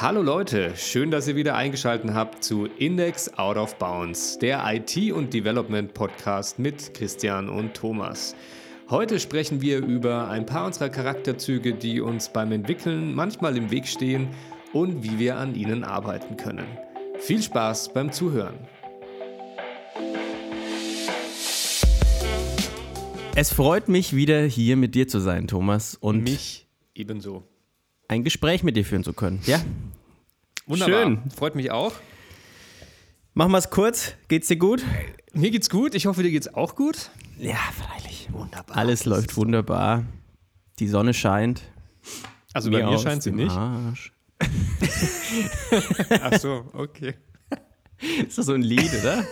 Hallo Leute, schön, dass ihr wieder eingeschaltet habt zu Index Out of Bounds, der IT- und Development Podcast mit Christian und Thomas. Heute sprechen wir über ein paar unserer Charakterzüge, die uns beim Entwickeln manchmal im Weg stehen und wie wir an ihnen arbeiten können. Viel Spaß beim Zuhören. Es freut mich wieder hier mit dir zu sein, Thomas, und Mich ebenso. Ein Gespräch mit dir führen zu können. Ja, Wunderbar. Schön. Freut mich auch. machen wir es kurz. Geht's dir gut? Mir geht's gut. Ich hoffe, dir geht's auch gut. Ja, freilich. Wunderbar. Alles läuft wunderbar. Die Sonne scheint. Also bei mir scheint sie nicht. Arsch. Ach so, okay. Ist das so ein Lied, oder?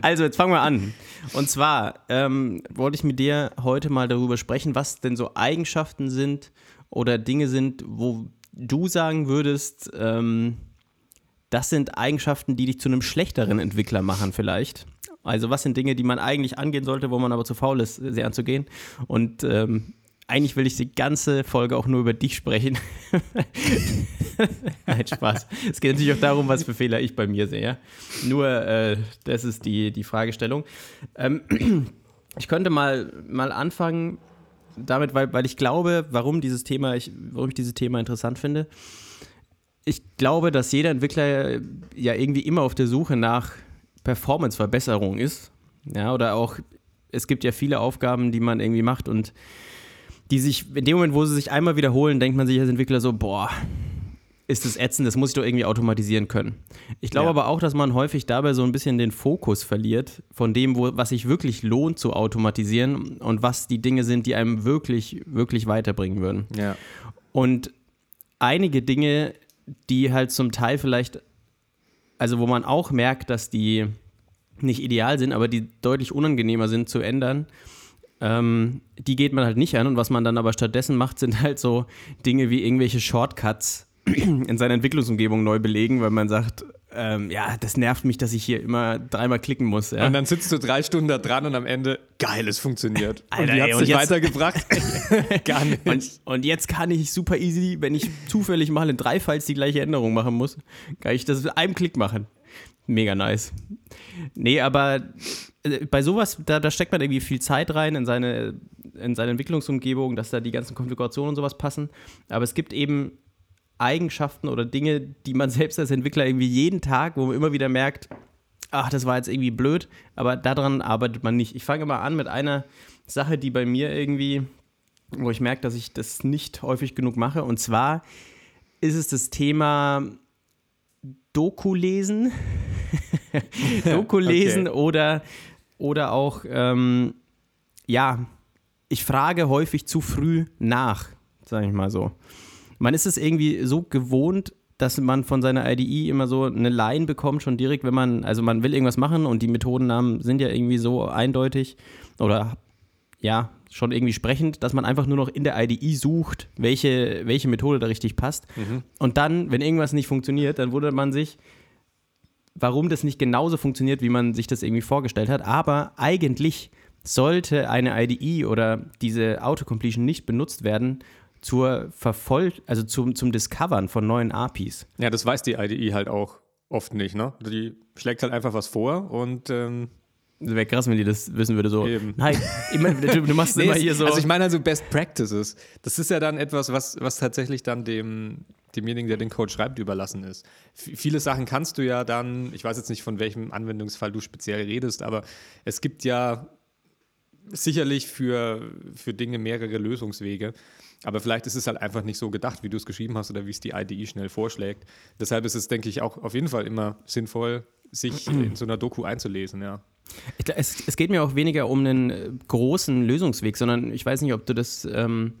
also, jetzt fangen wir an. Und zwar ähm, wollte ich mit dir heute mal darüber sprechen, was denn so Eigenschaften sind oder Dinge sind, wo du sagen würdest, ähm, das sind Eigenschaften, die dich zu einem schlechteren Entwickler machen, vielleicht. Also, was sind Dinge, die man eigentlich angehen sollte, wo man aber zu faul ist, sie anzugehen? Und ähm, eigentlich will ich die ganze Folge auch nur über dich sprechen. Nein, Spaß. Es geht natürlich auch darum, was für Fehler ich bei mir sehe. Nur, äh, das ist die, die Fragestellung. Ähm, ich könnte mal, mal anfangen damit, weil, weil ich glaube, warum dieses Thema, ich, warum ich dieses Thema interessant finde. Ich glaube, dass jeder Entwickler ja irgendwie immer auf der Suche nach Performance-Verbesserung ist. Ja, oder auch, es gibt ja viele Aufgaben, die man irgendwie macht und die sich, in dem Moment, wo sie sich einmal wiederholen, denkt man sich als Entwickler so, boah, ist das ätzend, das muss ich doch irgendwie automatisieren können. Ich glaube Ja. aber auch, dass man häufig dabei so ein bisschen den Fokus verliert von dem, wo, was sich wirklich lohnt zu automatisieren und was die Dinge sind, die einem wirklich, wirklich weiterbringen würden. Ja. Und einige Dinge, die halt zum Teil vielleicht, also wo man auch merkt, dass die nicht ideal sind, aber die deutlich unangenehmer sind zu ändern, ähm, die geht man halt nicht an. Und was man dann aber stattdessen macht, sind halt so Dinge wie irgendwelche Shortcuts in seiner Entwicklungsumgebung neu belegen, weil man sagt, ähm, ja, das nervt mich, dass ich hier immer dreimal klicken muss. Ja? Und dann sitzt du drei Stunden da dran und am Ende, geil, es funktioniert. Alter, und und dich jetzt- weitergebracht? Gar nicht. Und, und jetzt kann ich super easy, wenn ich zufällig mal in drei Files die gleiche Änderung machen muss, kann ich das mit einem Klick machen. Mega nice. Nee, aber äh, bei sowas, da, da steckt man irgendwie viel Zeit rein in seine, in seine Entwicklungsumgebung, dass da die ganzen Konfigurationen und sowas passen. Aber es gibt eben Eigenschaften oder Dinge, die man selbst als Entwickler irgendwie jeden Tag, wo man immer wieder merkt, ach, das war jetzt irgendwie blöd, aber daran arbeitet man nicht. Ich fange mal an mit einer Sache, die bei mir irgendwie, wo ich merke, dass ich das nicht häufig genug mache. Und zwar ist es das Thema Doku lesen. Doku lesen oder, oder auch, ähm, ja, ich frage häufig zu früh nach, sage ich mal so. Man ist es irgendwie so gewohnt, dass man von seiner IDE immer so eine Line bekommt, schon direkt, wenn man, also man will irgendwas machen und die Methodennamen sind ja irgendwie so eindeutig oder ja, schon irgendwie sprechend, dass man einfach nur noch in der IDE sucht, welche, welche Methode da richtig passt. Und dann, wenn irgendwas nicht funktioniert, dann wundert man sich, warum das nicht genauso funktioniert, wie man sich das irgendwie vorgestellt hat. Aber eigentlich sollte eine IDE oder diese Autocompletion nicht benutzt werden zur Vervoll also zum, zum Discovern von neuen APIs. ja, das weiß die IDE halt auch oft nicht, ne? Die schlägt halt einfach was vor und ähm, Das wäre krass, wenn die das wissen würde. So, Eben. nein, immer, du, du machst es Nee, immer hier so. Also ich meine also Best Practices. Das ist ja dann etwas, was, was tatsächlich dann dem, demjenigen, der den Code schreibt, überlassen ist. V viele Sachen kannst du ja dann, ich weiß jetzt nicht, von welchem Anwendungsfall du speziell redest, aber es gibt ja sicherlich für, für Dinge mehrere Lösungswege. Aber vielleicht ist es halt einfach nicht so gedacht, wie du es geschrieben hast oder wie es die IDE schnell vorschlägt. Deshalb ist es, denke ich, auch auf jeden Fall immer sinnvoll, sich in so einer Doku einzulesen, ja. Es, es geht mir auch weniger um einen äh, großen Lösungsweg, sondern ich weiß nicht, ob du das ähm,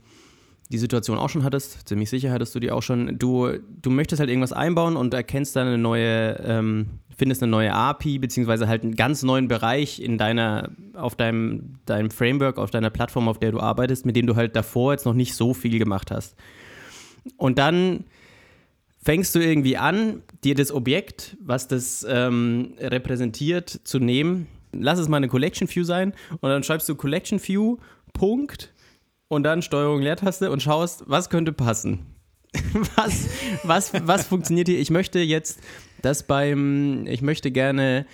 die Situation auch schon hattest. Ziemlich sicher hattest du die auch schon. Du, du möchtest halt irgendwas einbauen und erkennst dann eine neue, ähm, findest eine neue API, beziehungsweise halt einen ganz neuen Bereich in deiner, auf deinem, deinem Framework, auf deiner Plattform, auf der du arbeitest, mit dem du halt davor jetzt noch nicht so viel gemacht hast. Und dann fängst du irgendwie an, dir das Objekt, was das ähm, repräsentiert, zu nehmen. Lass es mal eine Collection View sein und dann schreibst du Collection View, Punkt und dann Steuerung Leertaste und schaust, was könnte passen. was, was, was funktioniert hier? Ich möchte jetzt das beim, ich möchte gerne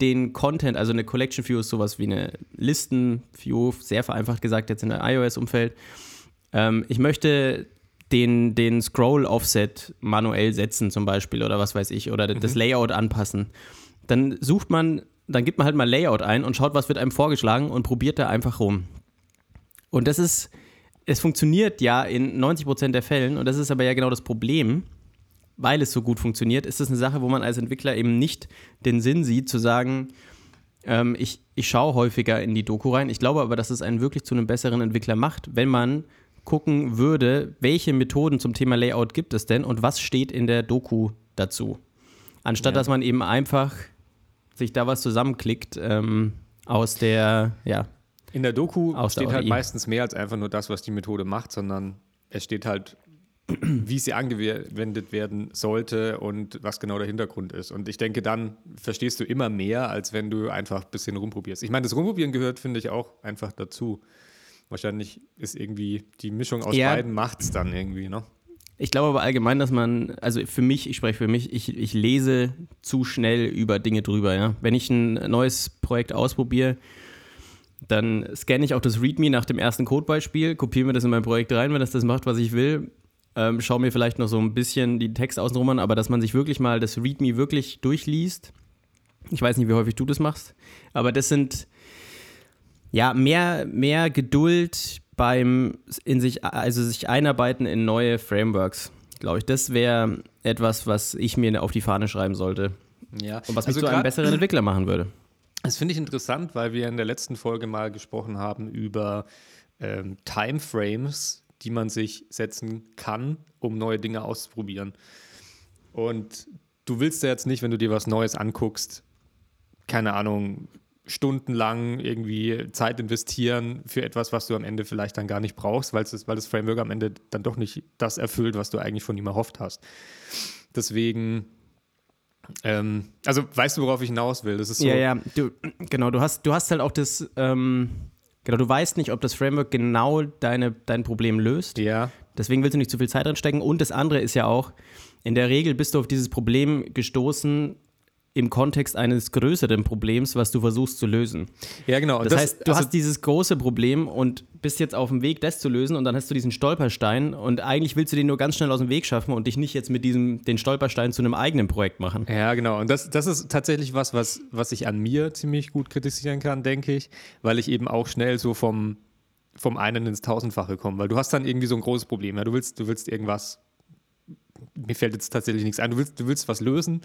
den Content, also eine Collection View ist sowas wie eine Listen-View, sehr vereinfacht gesagt jetzt in der iOS-Umfeld. Ähm, ich möchte den, den Scroll-Offset manuell setzen zum Beispiel oder was weiß ich oder mhm. das Layout anpassen. Dann sucht man, dann gibt man halt mal Layout ein und schaut, was wird einem vorgeschlagen und probiert da einfach rum. Und das ist, es funktioniert ja in 90% der Fällen und das ist aber ja genau das Problem, weil es so gut funktioniert, ist es eine Sache, wo man als Entwickler eben nicht den Sinn sieht, zu sagen, ähm, ich, ich schaue häufiger in die Doku rein. Ich glaube aber, dass es einen wirklich zu einem besseren Entwickler macht, wenn man gucken würde, welche Methoden zum Thema Layout gibt es denn und was steht in der Doku dazu. Anstatt ja. dass man eben einfach sich da was zusammenklickt ähm, aus der, ja. In der Doku steht halt meistens mehr als einfach nur das, was die Methode macht, sondern es steht halt wie sie angewendet werden sollte und was genau der Hintergrund ist. Und ich denke, dann verstehst du immer mehr, als wenn du einfach ein bisschen rumprobierst. Ich meine, das Rumprobieren gehört, finde ich, auch einfach dazu. Wahrscheinlich ist irgendwie die Mischung aus ja. beiden macht es dann irgendwie, ne? Ich glaube aber allgemein, dass man, also für mich, ich spreche für mich, ich, ich lese zu schnell über Dinge drüber, ja. Wenn ich ein neues Projekt ausprobiere, dann scanne ich auch das README nach dem ersten Codebeispiel, kopiere mir das in mein Projekt rein, wenn das das macht, was ich will ähm, schaue mir vielleicht noch so ein bisschen die Text außenrum an, aber dass man sich wirklich mal das README wirklich durchliest. Ich weiß nicht, wie häufig du das machst, aber das sind ja mehr, mehr Geduld beim in sich, also sich einarbeiten in neue Frameworks, glaube ich. Das wäre etwas, was ich mir auf die Fahne schreiben sollte. Ja. Und was mich also zu einem besseren Entwickler machen würde. Das finde ich interessant, weil wir in der letzten Folge mal gesprochen haben über ähm, Timeframes, die man sich setzen kann, um neue Dinge auszuprobieren. Und du willst ja jetzt nicht, wenn du dir was Neues anguckst, keine Ahnung, stundenlang irgendwie Zeit investieren für etwas, was du am Ende vielleicht dann gar nicht brauchst, weil, es, weil das Framework am Ende dann doch nicht das erfüllt, was du eigentlich von ihm erhofft hast. Deswegen, ähm, also weißt du, worauf ich hinaus will? Das ist so. Ja, ja, du, genau, du hast, du hast halt auch das, ähm, Genau, du weißt nicht, ob das Framework genau deine, dein Problem löst. Ja. Deswegen willst du nicht zu viel Zeit drin stecken. Und das andere ist ja auch, in der Regel bist du auf dieses Problem gestoßen, im Kontext eines größeren Problems, was du versuchst zu lösen. Ja, genau. Das, das heißt, du also hast dieses große Problem und bist jetzt auf dem Weg, das zu lösen und dann hast du diesen Stolperstein und eigentlich willst du den nur ganz schnell aus dem Weg schaffen und dich nicht jetzt mit diesem, den Stolperstein zu einem eigenen Projekt machen. Ja, genau. Und das, das ist tatsächlich was, was, was ich an mir ziemlich gut kritisieren kann, denke ich, weil ich eben auch schnell so vom, vom einen ins Tausendfache komme, weil du hast dann irgendwie so ein großes Problem. Ja? Du willst, du willst irgendwas mir fällt jetzt tatsächlich nichts ein. Du willst, du willst was lösen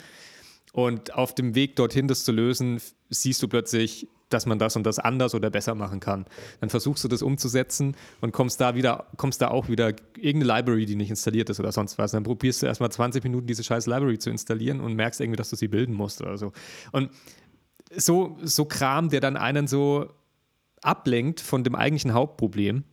und auf dem Weg dorthin, das zu lösen, siehst du plötzlich, dass man das und das anders oder besser machen kann. Dann versuchst du das umzusetzen und kommst da wieder, kommst da auch wieder irgendeine Library, die nicht installiert ist oder sonst was. Dann probierst du erstmal 20 Minuten diese scheiß Library zu installieren und merkst irgendwie, dass du sie bilden musst oder so. Und so, so Kram, der dann einen so ablenkt von dem eigentlichen Hauptproblem.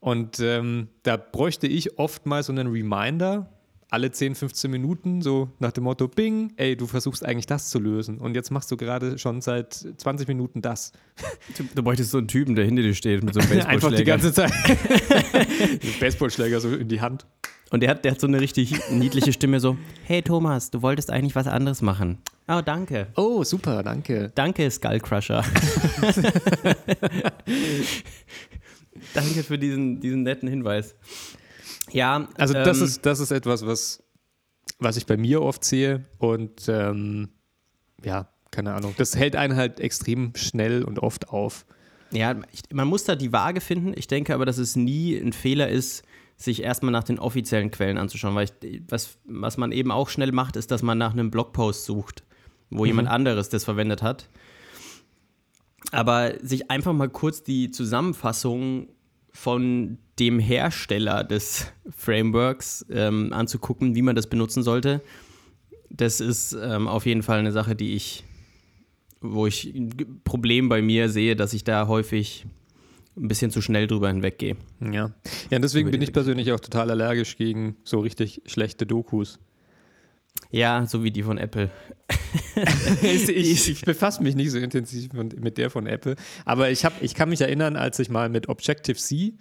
Und ähm, da bräuchte ich oft mal so einen Reminder, alle 10, 15 Minuten, so nach dem Motto, Bing, ey, du versuchst eigentlich das zu lösen und jetzt machst du gerade schon seit 20 Minuten das. Du, du bräuchtest so einen Typen, der hinter dir steht mit so einem Baseballschläger. Einfach die ganze Zeit. Baseballschläger so in die Hand. Und der hat, der hat so eine richtig niedliche Stimme, so, hey Thomas, du wolltest eigentlich was anderes machen. Oh, danke. Oh, super, danke. Danke, Skullcrusher. danke für diesen, diesen netten Hinweis. Ja, also das, ähm, ist, das ist etwas, was, was ich bei mir oft sehe und ähm, ja, keine Ahnung. Das hält einen halt extrem schnell und oft auf. Ja, ich, man muss da die Waage finden. Ich denke aber, dass es nie ein Fehler ist, sich erstmal nach den offiziellen Quellen anzuschauen, weil ich, was, was man eben auch schnell macht, ist, dass man nach einem Blogpost sucht, wo mhm. jemand anderes das verwendet hat. Aber sich einfach mal kurz die Zusammenfassung von dem Hersteller des Frameworks ähm, anzugucken, wie man das benutzen sollte. Das ist ähm, auf jeden Fall eine Sache, die ich, wo ich ein Problem bei mir sehe, dass ich da häufig ein bisschen zu schnell drüber hinweggehe. Ja, ja deswegen bin ich persönlich auch total allergisch gegen so richtig schlechte Dokus. Ja, so wie die von Apple. ich, ich befasse mich nicht so intensiv mit der von Apple, aber ich, hab, ich kann mich erinnern, als ich mal mit Objective-C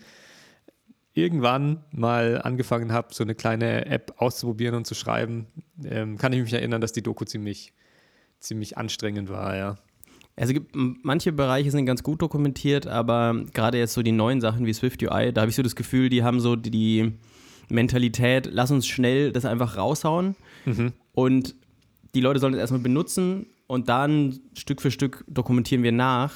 irgendwann mal angefangen habe, so eine kleine App auszuprobieren und zu schreiben, ähm, kann ich mich erinnern, dass die Doku ziemlich, ziemlich anstrengend war, ja. Also gibt, manche Bereiche sind ganz gut dokumentiert, aber gerade jetzt so die neuen Sachen wie Swift UI, da habe ich so das Gefühl, die haben so die Mentalität, lass uns schnell das einfach raushauen mhm. und die Leute sollen es erstmal benutzen und dann Stück für Stück dokumentieren wir nach.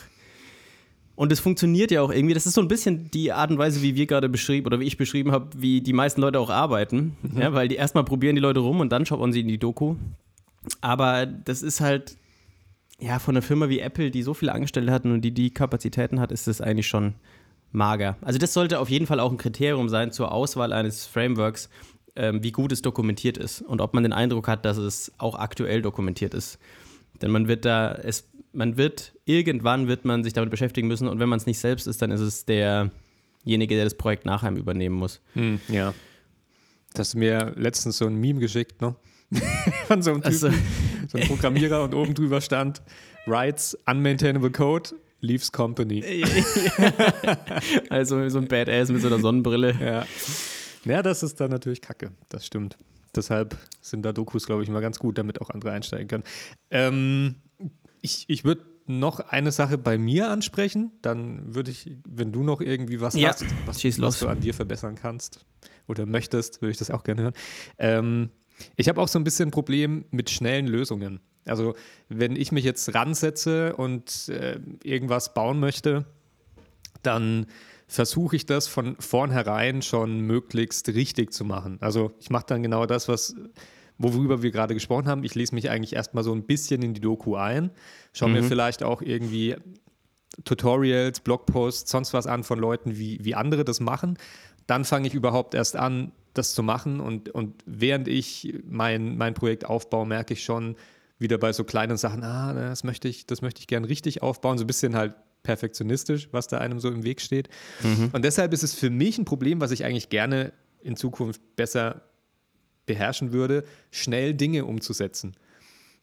Und es funktioniert ja auch irgendwie. Das ist so ein bisschen die Art und Weise, wie wir gerade beschrieben oder wie ich beschrieben habe, wie die meisten Leute auch arbeiten. Mhm. Ja, weil die erstmal probieren die Leute rum und dann schaut man sie in die Doku. Aber das ist halt, ja, von einer Firma wie Apple, die so viele Angestellte hat und die die Kapazitäten hat, ist das eigentlich schon mager. Also, das sollte auf jeden Fall auch ein Kriterium sein zur Auswahl eines Frameworks, ähm, wie gut es dokumentiert ist und ob man den Eindruck hat, dass es auch aktuell dokumentiert ist. Denn man wird da, es man wird, irgendwann wird man sich damit beschäftigen müssen und wenn man es nicht selbst ist, dann ist es derjenige, der das Projekt nach einem übernehmen muss. Hm, ja. Du hast mir letztens so ein Meme geschickt, ne? Von so einem Typen, also. so einem Programmierer und oben drüber stand, writes unmaintainable code, leaves company. also so ein Badass mit so einer Sonnenbrille. Ja. Ja, das ist dann natürlich kacke, das stimmt. Deshalb sind da Dokus, glaube ich, immer ganz gut, damit auch andere einsteigen können. Ähm, ich, ich würde noch eine Sache bei mir ansprechen. Dann würde ich, wenn du noch irgendwie was ja, hast, was, was du an dir verbessern kannst oder möchtest, würde ich das auch gerne hören. Ähm, ich habe auch so ein bisschen ein Problem mit schnellen Lösungen. Also, wenn ich mich jetzt ransetze und äh, irgendwas bauen möchte, dann versuche ich das von vornherein schon möglichst richtig zu machen. Also, ich mache dann genau das, was worüber wir gerade gesprochen haben. Ich lese mich eigentlich erstmal so ein bisschen in die Doku ein, schaue mhm. mir vielleicht auch irgendwie Tutorials, Blogposts, sonst was an von Leuten, wie, wie andere das machen. Dann fange ich überhaupt erst an, das zu machen. Und, und während ich mein, mein Projekt aufbaue, merke ich schon wieder bei so kleinen Sachen, ah, das möchte ich, das möchte ich gern richtig aufbauen. So ein bisschen halt perfektionistisch, was da einem so im Weg steht. Mhm. Und deshalb ist es für mich ein Problem, was ich eigentlich gerne in Zukunft besser beherrschen würde, schnell Dinge umzusetzen.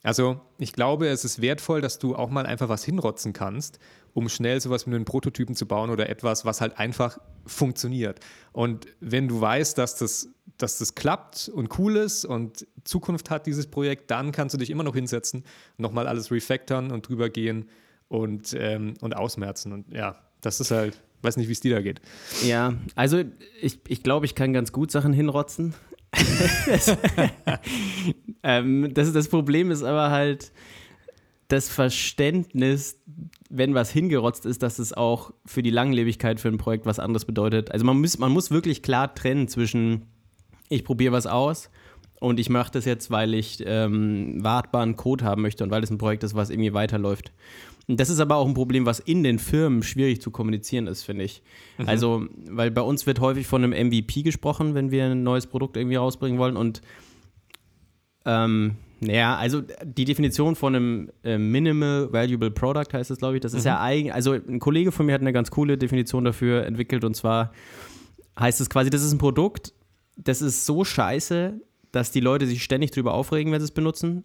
Also ich glaube, es ist wertvoll, dass du auch mal einfach was hinrotzen kannst, um schnell sowas mit einem Prototypen zu bauen oder etwas, was halt einfach funktioniert. Und wenn du weißt, dass das, dass das klappt und cool ist und Zukunft hat dieses Projekt, dann kannst du dich immer noch hinsetzen, nochmal alles refactoren und drüber gehen und, ähm, und ausmerzen. Und ja, das ist halt, weiß nicht, wie es dir da geht. Ja, also ich, ich glaube, ich kann ganz gut Sachen hinrotzen. ähm, das, das Problem ist aber halt das Verständnis, wenn was hingerotzt ist, dass es auch für die Langlebigkeit für ein Projekt was anderes bedeutet. Also man muss, man muss wirklich klar trennen zwischen, ich probiere was aus und ich mache das jetzt, weil ich ähm, wartbaren Code haben möchte und weil es ein Projekt ist, was irgendwie weiterläuft. Das ist aber auch ein Problem, was in den Firmen schwierig zu kommunizieren ist, finde ich. Mhm. Also, weil bei uns wird häufig von einem MVP gesprochen, wenn wir ein neues Produkt irgendwie rausbringen wollen. Und ähm, ja, also die Definition von einem äh, Minimal Valuable Product heißt es, glaube ich. Das mhm. ist ja eigentlich, also ein Kollege von mir hat eine ganz coole Definition dafür entwickelt und zwar heißt es quasi, das ist ein Produkt, das ist so scheiße, dass die Leute sich ständig drüber aufregen, wenn sie es benutzen,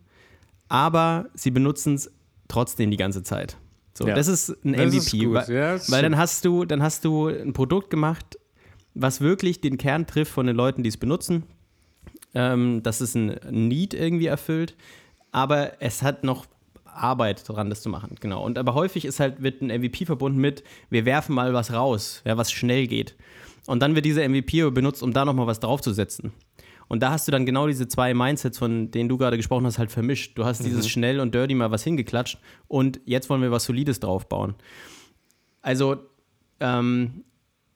aber sie benutzen es trotzdem die ganze Zeit. So, ja. das ist ein das MVP, ist weil, ja, weil dann hast du, dann hast du ein Produkt gemacht, was wirklich den Kern trifft von den Leuten, die es benutzen. Ähm, dass es ein Need irgendwie erfüllt, aber es hat noch Arbeit dran, das zu machen. Genau. Und aber häufig ist halt, wird ein MVP verbunden mit, wir werfen mal was raus, ja, was schnell geht. Und dann wird dieser MVP benutzt, um da nochmal was draufzusetzen. Und da hast du dann genau diese zwei Mindsets, von denen du gerade gesprochen hast, halt vermischt. Du hast mhm. dieses schnell und dirty mal was hingeklatscht und jetzt wollen wir was Solides draufbauen. Also, ähm,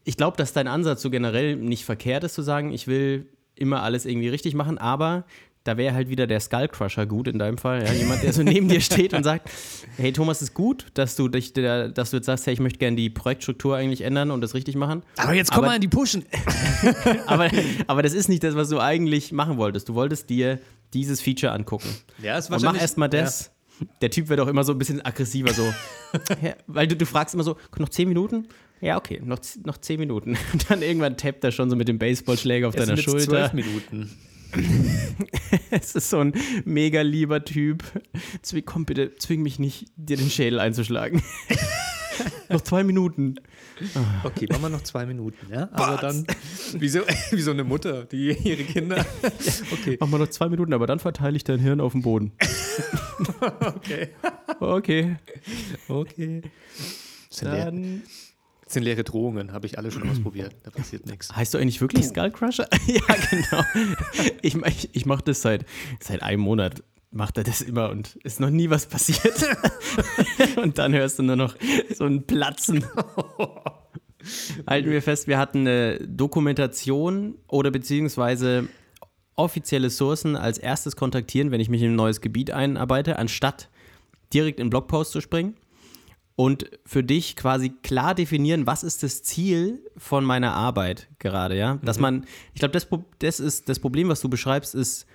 ich glaube, dass dein Ansatz so generell nicht verkehrt ist, zu sagen, ich will immer alles irgendwie richtig machen, aber da wäre halt wieder der Skullcrusher gut in deinem Fall. Ja? Jemand, der so neben dir steht und sagt, hey Thomas, ist gut, dass du, dich, dass du jetzt sagst, hey, ich möchte gerne die Projektstruktur eigentlich ändern und das richtig machen. Aber jetzt komm aber, mal in die Pushen. aber, aber das ist nicht das, was du eigentlich machen wolltest. Du wolltest dir dieses Feature angucken. Ja, ist wahrscheinlich. Und mach erstmal das. Ja. Der Typ wird auch immer so ein bisschen aggressiver, so. ja, weil du, du fragst immer so, noch zehn Minuten? Ja, okay, noch, noch zehn Minuten. Und dann irgendwann tappt er schon so mit dem Baseballschläger auf es deiner Schulter. Zwölf Minuten. es ist so ein mega lieber Typ. Komm bitte, zwing mich nicht, dir den Schädel einzuschlagen. noch zwei Minuten. Okay, machen wir noch zwei Minuten, ja? Aber dann, wie so, wie so eine Mutter, die ihre Kinder. Okay. Machen wir noch zwei Minuten, aber dann verteile ich dein Hirn auf den Boden. Okay. Okay. Okay. Dann das sind leere Drohungen, habe ich alle schon ausprobiert. Da passiert nichts. heißt du eigentlich wirklich Skullcrusher? ja, genau. Ich, ich, ich mache das seit, seit einem Monat. Macht er das immer und ist noch nie was passiert. und dann hörst du nur noch so ein Platzen. Halten wir fest, wir hatten eine Dokumentation oder beziehungsweise offizielle Sourcen als erstes kontaktieren, wenn ich mich in ein neues Gebiet einarbeite, anstatt direkt in Blogpost zu springen. Und für dich quasi klar definieren, was ist das Ziel von meiner Arbeit gerade, ja? Dass man, ich glaube, das, das ist das Problem, was du beschreibst, ist,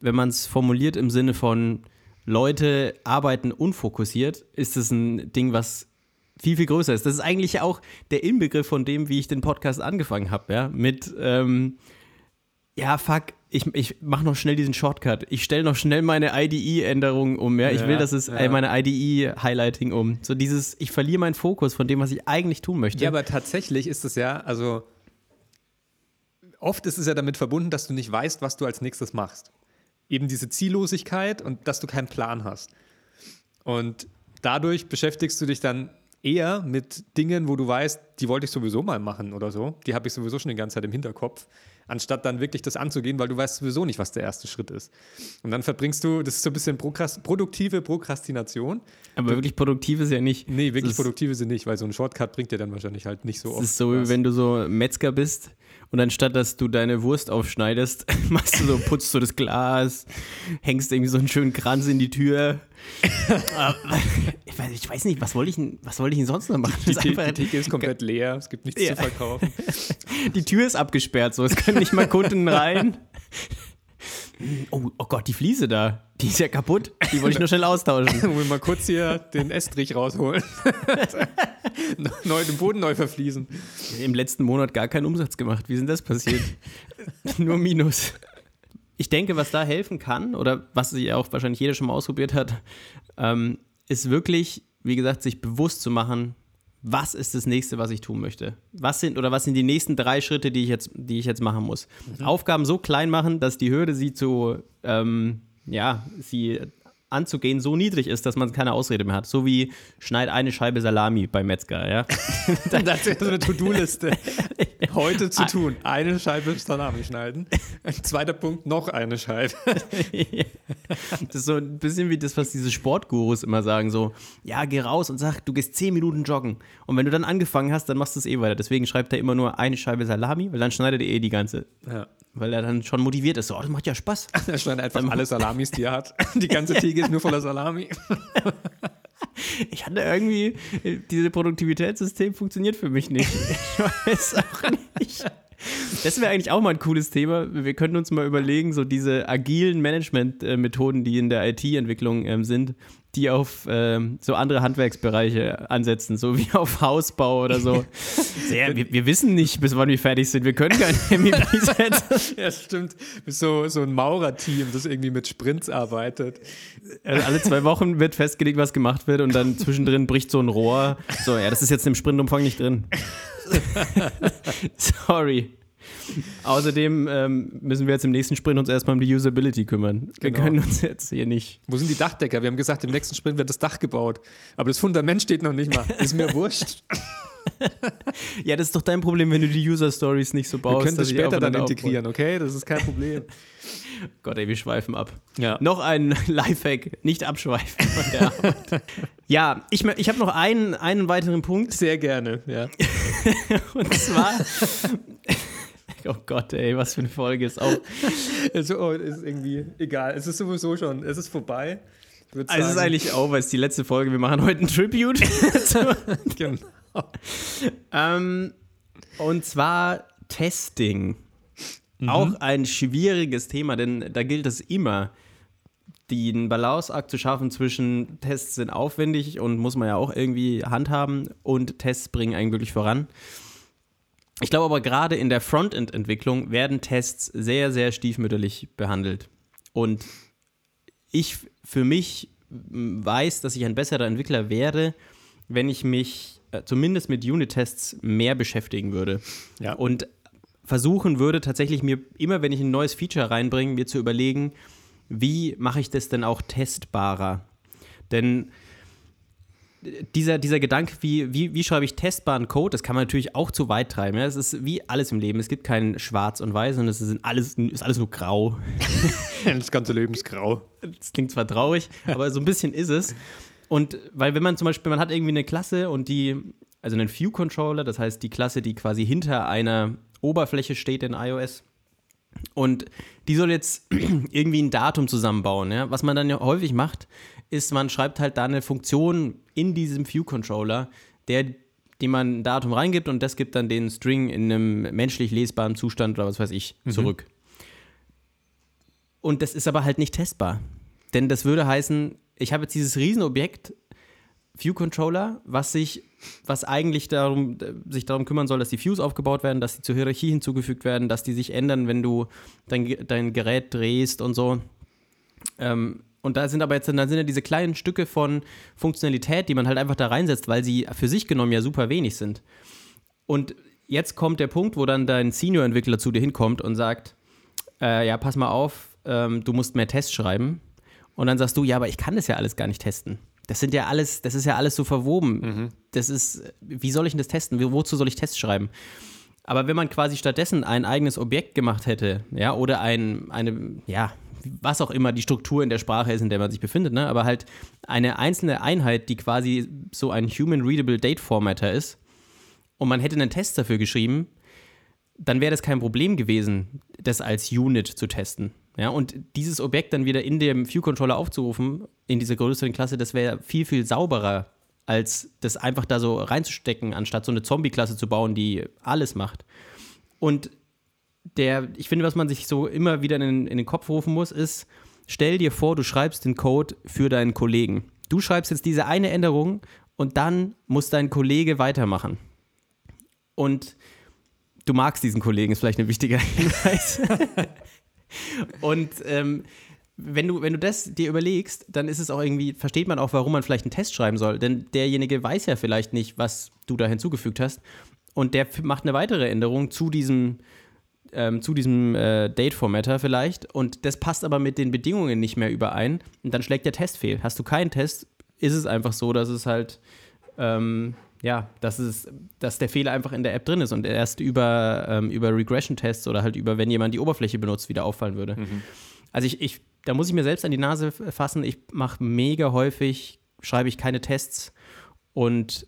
wenn man es formuliert im Sinne von Leute arbeiten unfokussiert, ist es ein Ding, was viel, viel größer ist. Das ist eigentlich auch der Inbegriff von dem, wie ich den Podcast angefangen habe, ja? Mit, ähm, ja, fuck, ich, ich mache noch schnell diesen Shortcut. Ich stelle noch schnell meine IDE-Änderung um. Ja? Ich Ja, will, dass es ja. äh, meine IDE-Highlighting um. So dieses, ich verliere meinen Fokus von dem, was ich eigentlich tun möchte. Ja, aber tatsächlich ist es ja, also oft ist es ja damit verbunden, dass du nicht weißt, was du als nächstes machst. Eben diese Ziellosigkeit und dass du keinen Plan hast. Und dadurch beschäftigst du dich dann eher mit Dingen, wo du weißt, die wollte ich sowieso mal machen oder so. Die habe ich sowieso schon die ganze Zeit im Hinterkopf, anstatt dann wirklich das anzugehen, weil du weißt sowieso nicht, was der erste Schritt ist. Und dann verbringst du, das ist so ein bisschen prokrast produktive Prokrastination. aber wirklich produktiv ist ja nicht. Nee, wirklich Es ist- produktive sind nicht, weil so ein Shortcut bringt dir dann wahrscheinlich halt nicht so oft. Es ist so, wie was. wenn du so Metzger bist und anstatt, dass du deine Wurst aufschneidest, machst du so, putzt du das Glas, hängst irgendwie so einen schönen Kranz in die Tür. Ich, weiß, ich weiß nicht, was wollte ich, denn- was wollte ich denn sonst noch machen? Die, einfach- die Theke ist komplett leer, es gibt nichts Ja. zu verkaufen. Die Tür ist abgesperrt, so es können nicht mal Kunden rein. Oh, oh Gott, die Fliese da, die ist ja kaputt. Die wollte ich nur schnell austauschen. Wir mal kurz hier den Estrich rausholen. neu, den Boden neu verfließen. Im letzten Monat gar keinen Umsatz gemacht. Wie ist denn das passiert? nur Minus. Ich denke, was da helfen kann, oder was sich auch wahrscheinlich jeder schon mal ausprobiert hat, ähm, ist wirklich, wie gesagt, sich bewusst zu machen, was ist das nächste, was ich tun möchte? Was sind oder was sind die nächsten drei Schritte, die ich jetzt, die ich jetzt machen muss? Aufgaben so klein machen, dass die Hürde, sie zu, ähm, ja, sie anzugehen, so niedrig ist, dass man keine Ausrede mehr hat. So wie schneid eine Scheibe Salami beim Metzger, ja. Das ist so eine To-Do-Liste. Heute zu tun. Eine Scheibe Salami schneiden. Zweiter Punkt, noch eine Scheibe. Das ist so ein bisschen wie das, was diese Sportgurus immer sagen: so, ja, geh raus und sag, du gehst 10 Minuten joggen. Und wenn du dann angefangen hast, dann machst du es eh weiter. Deswegen schreibt er immer nur eine Scheibe Salami, weil dann schneidet er eh die ganze. Ja. Weil er dann schon motiviert ist. So, oh, das macht ja Spaß. Er schneidet einfach alle Salamis, die er hat. Die ganze Theke ist nur voller Salami. Ich hatte irgendwie, äh, dieses Produktivitätssystem funktioniert für mich nicht. Ich weiß auch nicht. Das wäre eigentlich auch mal ein cooles Thema. Wir könnten uns mal überlegen, so diese agilen Management-Methoden, die in der IT-Entwicklung ähm, sind, die auf ähm, so andere Handwerksbereiche ansetzen, so wie auf Hausbau oder so. Sehr, wir, wir wissen nicht, bis wann wir fertig sind. Wir können keine MVP setzen. Ja, stimmt. So, so ein Maurerteam, das irgendwie mit Sprints arbeitet. Also alle zwei Wochen wird festgelegt, was gemacht wird und dann zwischendrin bricht so ein Rohr. So, ja, das ist jetzt im Sprintumfang nicht drin. Sorry. Außerdem ähm, müssen wir jetzt im nächsten Sprint uns erstmal um die Usability kümmern. Wir Genau. können uns jetzt hier nicht. Wo sind die Dachdecker? Wir haben gesagt, im nächsten Sprint wird das Dach gebaut. Aber das Fundament steht noch nicht mal. Ist mir wurscht. Ja, das ist doch dein Problem, wenn du die User Stories nicht so Wir baust. können das später dann integrieren, okay? Das ist kein Problem. Gott, ey, wir schweifen ab. Ja. Noch ein Lifehack, nicht abschweifen von der Arbeit. Ja, ich, ich habe noch einen, einen weiteren Punkt. Sehr gerne, ja. Und zwar. oh Gott, ey, was für eine Folge ist auch. Also, oh, ist irgendwie egal. Es ist sowieso schon, es ist vorbei. Würd Also es ist sagen- eigentlich auch, weil es die letzte Folge, wir machen heute ein Tribute. Genau. ähm, und zwar Testing. Auch ein schwieriges Thema, denn da gilt es immer, den Balanceakt zu schaffen zwischen Tests sind aufwendig und muss man ja auch irgendwie handhaben und Tests bringen einen wirklich voran. Ich glaube aber gerade in der Frontend-Entwicklung werden Tests sehr, sehr stiefmütterlich behandelt. Und ich für mich weiß, dass ich ein besserer Entwickler wäre, wenn ich mich äh, zumindest mit Unit-Tests mehr beschäftigen würde. Ja. Und versuchen würde, tatsächlich mir immer, wenn ich ein neues Feature reinbringe, mir zu überlegen, wie mache ich das denn auch testbarer? Denn dieser, dieser Gedanke, wie, wie, wie schreibe ich testbaren Code, das kann man natürlich auch zu weit treiben. Ja? Es ist wie alles im Leben. Es gibt kein Schwarz und Weiß, sondern es ist alles, ist alles nur grau. das ganze Leben ist grau. Das klingt zwar traurig, aber so ein bisschen ist es. Und weil wenn man zum Beispiel, man hat irgendwie eine Klasse und die, also einen View-Controller, das heißt die Klasse, die quasi hinter einer Oberfläche steht in iOS, und die soll jetzt irgendwie ein Datum zusammenbauen. Ja? Was man dann ja häufig macht, ist, man schreibt halt da eine Funktion in diesem View-Controller, der die man ein Datum reingibt und das gibt dann den String in einem menschlich lesbaren Zustand oder was weiß ich Mhm. zurück. Und das ist aber halt nicht testbar. Denn das würde heißen, ich habe jetzt dieses Riesenobjekt View Controller, was sich, was eigentlich darum, sich darum kümmern soll, dass die Views aufgebaut werden, dass sie zur Hierarchie hinzugefügt werden, dass die sich ändern, wenn du dein, dein Gerät drehst und so. Ähm, und da sind aber jetzt, dann sind ja diese kleinen Stücke von Funktionalität, die man halt einfach da reinsetzt, weil sie für sich genommen ja super wenig sind. Und jetzt kommt der Punkt, wo dann dein Senior-Entwickler zu dir hinkommt und sagt, äh, ja, pass mal auf, ähm, du musst mehr Tests schreiben. Und dann sagst du, ja, aber ich kann das ja alles gar nicht testen. Das sind ja alles, das ist ja alles so verwoben. Das ist, wie soll ich denn das testen? Wo- Wozu soll ich Tests schreiben? Aber wenn man quasi stattdessen ein eigenes Objekt gemacht hätte, ja, oder ein, eine, ja, was auch immer die Struktur in der Sprache ist, in der man sich befindet, ne, aber halt eine einzelne Einheit, die quasi so ein Human Readable Date Formatter ist, und man hätte einen Test dafür geschrieben, dann wäre das kein Problem gewesen, das als Unit zu testen. Ja, und dieses Objekt dann wieder in dem View-Controller aufzurufen, in diese größeren Klasse, das wäre viel, viel sauberer, als das einfach da so reinzustecken, anstatt so eine Zombie-Klasse zu bauen, die alles macht. Und der, ich finde, was man sich so immer wieder in, den- in den Kopf rufen muss, ist, stell dir vor, du schreibst den Code für deinen Kollegen. Du schreibst jetzt diese eine Änderung und dann muss dein Kollege weitermachen. Und du magst diesen Kollegen, ist vielleicht ein wichtiger Hinweis. und ähm, wenn du, wenn du das dir überlegst, dann ist es auch irgendwie, versteht man auch, warum man vielleicht einen Test schreiben soll. Denn derjenige weiß ja vielleicht nicht, was du da hinzugefügt hast. Und der macht eine weitere Änderung zu diesem, ähm, zu diesem äh, Date-Formatter vielleicht. Und das passt aber mit den Bedingungen nicht mehr überein. Und dann schlägt der Test fehl. Hast du keinen Test, ist es einfach so, dass es halt, ähm, ja, dass, es, dass der Fehler einfach in der App drin ist und erst über, ähm, über Regression-Tests oder halt über, wenn jemand die Oberfläche benutzt, wieder auffallen würde. Also ich, ich, da muss ich mir selbst an die Nase fassen. Ich mache mega häufig, schreibe ich keine Tests und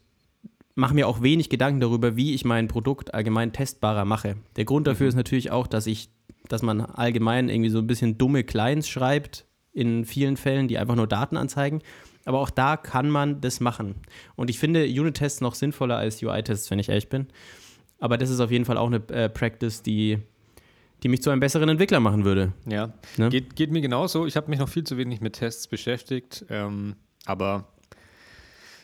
mache mir auch wenig Gedanken darüber, wie ich mein Produkt allgemein testbarer mache. Der Grund dafür ist natürlich auch, dass ich, dass man allgemein irgendwie so ein bisschen dumme Clients schreibt in vielen Fällen, die einfach nur Daten anzeigen. Aber auch da kann man das machen. Und ich finde Unit-Tests noch sinnvoller als UI-Tests, wenn ich ehrlich bin. Aber das ist auf jeden Fall auch eine äh, Practice, die, die mich zu einem besseren Entwickler machen würde. Ja, Ne? geht, geht mir genauso. Ich habe mich noch viel zu wenig mit Tests beschäftigt, ähm, aber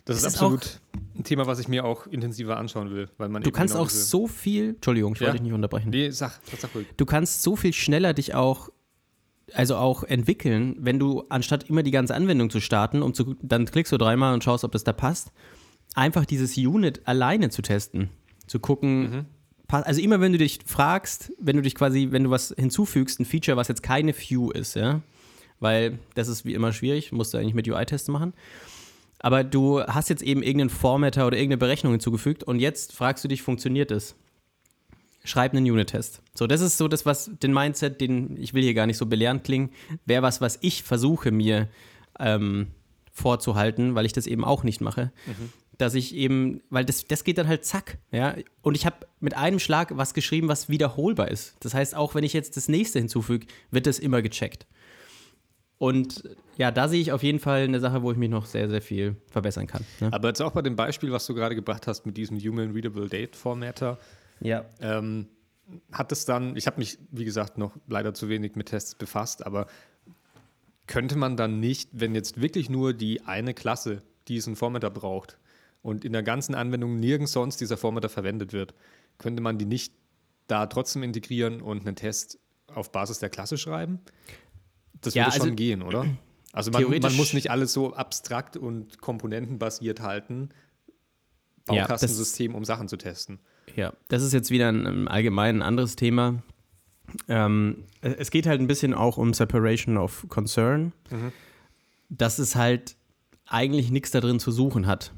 das ist ist absolut ein Thema, was ich mir auch intensiver anschauen will. Weil man Du kannst genau auch so viel, Entschuldigung, ich Ja. wollte dich nicht unterbrechen. Nee, sag, sag ruhig. Du kannst so viel schneller dich auch, also auch entwickeln, wenn du anstatt immer die ganze Anwendung zu starten, um zu, dann klickst du dreimal und schaust, ob das da passt, einfach dieses Unit alleine zu testen, zu gucken. pa- Also immer wenn du dich fragst, wenn du dich quasi, wenn du was hinzufügst, ein Feature, was jetzt keine View ist, ja, weil das ist wie immer schwierig, musst du eigentlich mit UI-Tests machen. Aber du hast jetzt eben irgendeinen Formatter oder irgendeine Berechnung hinzugefügt und jetzt fragst du dich, funktioniert es? Schreib einen Unit-Test. So, das ist so das, was den Mindset, den ich will hier gar nicht so belehrend klingen, wäre was, was ich versuche mir ähm, vorzuhalten, weil ich das eben auch nicht mache. Dass ich eben, weil das, das geht dann halt zack, ja. Und ich habe mit einem Schlag was geschrieben, was wiederholbar ist. Das heißt, auch wenn ich jetzt das nächste hinzufüge, wird das immer gecheckt. Und ja, da sehe ich auf jeden Fall eine Sache, wo ich mich noch sehr, sehr viel verbessern kann. Ne? Aber jetzt auch bei dem Beispiel, was du gerade gebracht hast mit diesem Human Readable Date Formatter, Ja. ähm, hat es dann, ich habe mich, wie gesagt, noch leider zu wenig mit Tests befasst, aber könnte man dann nicht, wenn jetzt wirklich nur die eine Klasse diesen Formatter braucht und in der ganzen Anwendung nirgends sonst dieser Formatter verwendet wird, könnte man die nicht da trotzdem integrieren und einen Test auf Basis der Klasse schreiben? Das Ja, würde also- schon gehen, oder? Also man, man muss nicht alles so abstrakt und komponentenbasiert halten, Baukastensystem, um Sachen zu testen. Ja, das ist jetzt wieder ein, ein allgemein anderes Thema. Ähm, es geht halt ein bisschen auch um Separation of Concern, mhm. dass es halt eigentlich nichts da drin zu suchen hat.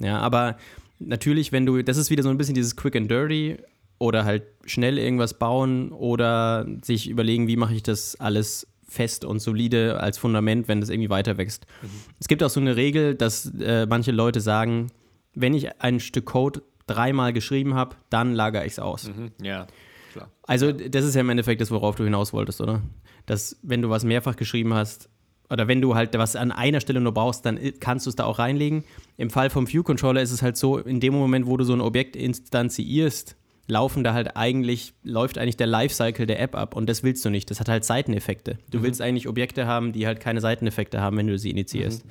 Ja, aber natürlich, wenn du, das ist wieder so ein bisschen dieses Quick and Dirty oder halt schnell irgendwas bauen oder sich überlegen, wie mache ich das alles fest und solide als Fundament, wenn das irgendwie weiter wächst. Mhm. Es gibt auch so eine Regel, dass äh, manche Leute sagen, wenn ich ein Stück Code dreimal geschrieben habe, dann lagere ich es aus. Mhm. Ja, klar. Also das ist ja im Endeffekt das, worauf du hinaus wolltest, oder? Dass wenn du was mehrfach geschrieben hast, oder wenn du halt was an einer Stelle nur brauchst, dann kannst du es da auch reinlegen. Im Fall vom View Controller ist es halt so, in dem Moment, wo du so ein Objekt instanziierst, laufen da halt eigentlich, läuft eigentlich der Lifecycle der App ab und das willst du nicht. Das hat halt Seiteneffekte. Du mhm. willst eigentlich Objekte haben, die halt keine Seiteneffekte haben, wenn du sie initiierst. Mhm.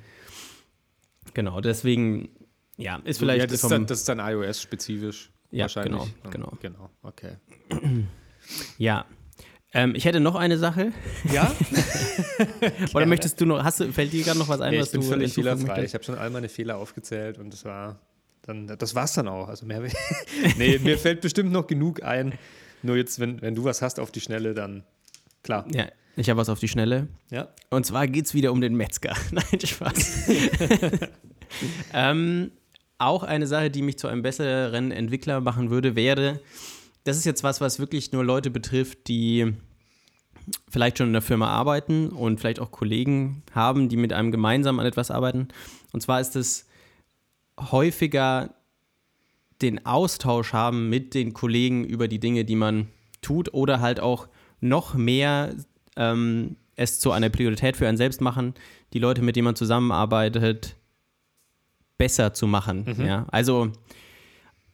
Genau, deswegen, ja, ist vielleicht. Ja, das, ist dann, das ist dann iOS-spezifisch. Ja, wahrscheinlich. Genau, genau. Genau, okay. ja, ähm, ich hätte noch eine Sache. Ja? Oder möchtest du noch, hast du, fällt dir gerade noch was ein, nee, was ich bin du völlig fehlerfrei. Ich habe schon all meine Fehler aufgezählt und das war dann, das war's dann auch. Also mehr, nee, mir fällt bestimmt noch genug ein. Nur jetzt, wenn, wenn du was hast auf die Schnelle, dann klar. Ja, ich habe was auf die Schnelle. Ja. Und zwar geht es wieder um den Metzger. Nein, Spaß. ähm, auch eine Sache, die mich zu einem besseren Entwickler machen würde, wäre, das ist jetzt was, was wirklich nur Leute betrifft, die vielleicht schon in der Firma arbeiten und vielleicht auch Kollegen haben, die mit einem gemeinsam an etwas arbeiten. Und zwar ist es häufiger den Austausch haben mit den Kollegen über die Dinge, die man tut oder halt auch noch mehr ähm, es zu einer Priorität für einen selbst machen, die Leute, mit denen man zusammenarbeitet, besser zu machen. Mhm. Ja? Also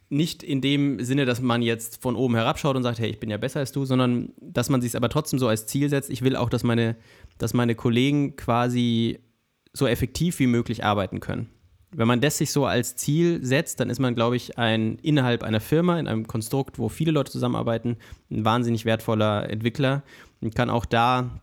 nicht in dem Sinne, dass man jetzt von oben herabschaut und sagt, hey, ich bin ja besser als du, sondern dass man sich aber trotzdem so als Ziel setzt, ich will auch, dass meine, dass meine Kollegen quasi so effektiv wie möglich arbeiten können. Wenn man das sich so als Ziel setzt, dann ist man, glaube ich, ein innerhalb einer Firma, in einem Konstrukt, wo viele Leute zusammenarbeiten, ein wahnsinnig wertvoller Entwickler und kann auch da